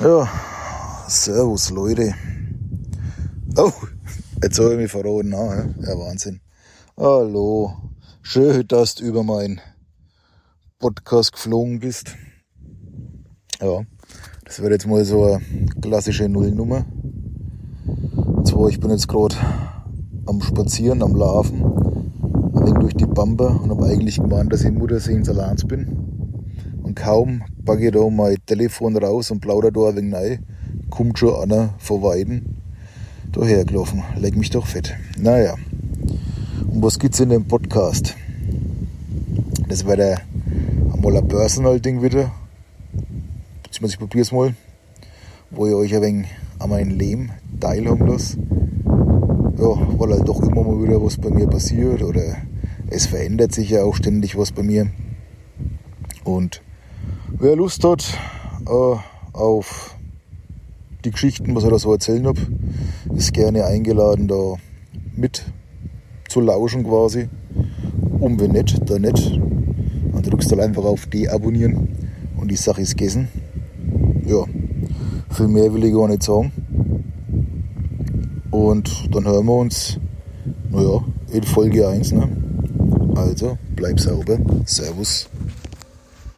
Ja, servus Leute. Oh, jetzt habe ich mich verraten. Ah, ja, Wahnsinn. Hallo, schön, dass du über meinen Podcast geflogen bist. Ja, das wird jetzt mal so eine klassische Nullnummer. Und zwar, ich bin jetzt gerade am Spazieren, am Laufen, ein wenig durch die Bampe und habe eigentlich gemeint, dass ich Muttersee in Salans bin. Und kaum packe ich da mein Telefon raus und plaudere da ein wenig rein, kommt schon einer von Weiden dahergelaufen. Leck mich doch fett. Naja, um was geht's in dem Podcast? Das der einmal ein Personal-Ding wieder. Beziehungsweise ich probier's mal, wo ich euch ein wenig an meinem Leben teilhaben lasse. Ja, weil halt doch immer mal wieder was bei mir passiert oder es verändert sich ja auch ständig was bei mir. Und Wer Lust hat äh, auf die Geschichten, was ich da so erzählen habe, ist gerne eingeladen, da mit zu lauschen quasi. Um wenn nicht, da nicht. Dann drückst du halt einfach auf Deabonnieren und die Sache ist gegessen. Ja, viel mehr will ich gar nicht sagen. Und dann hören wir uns, naja, in Folge 1. Ne? Also, bleib sauber. Servus.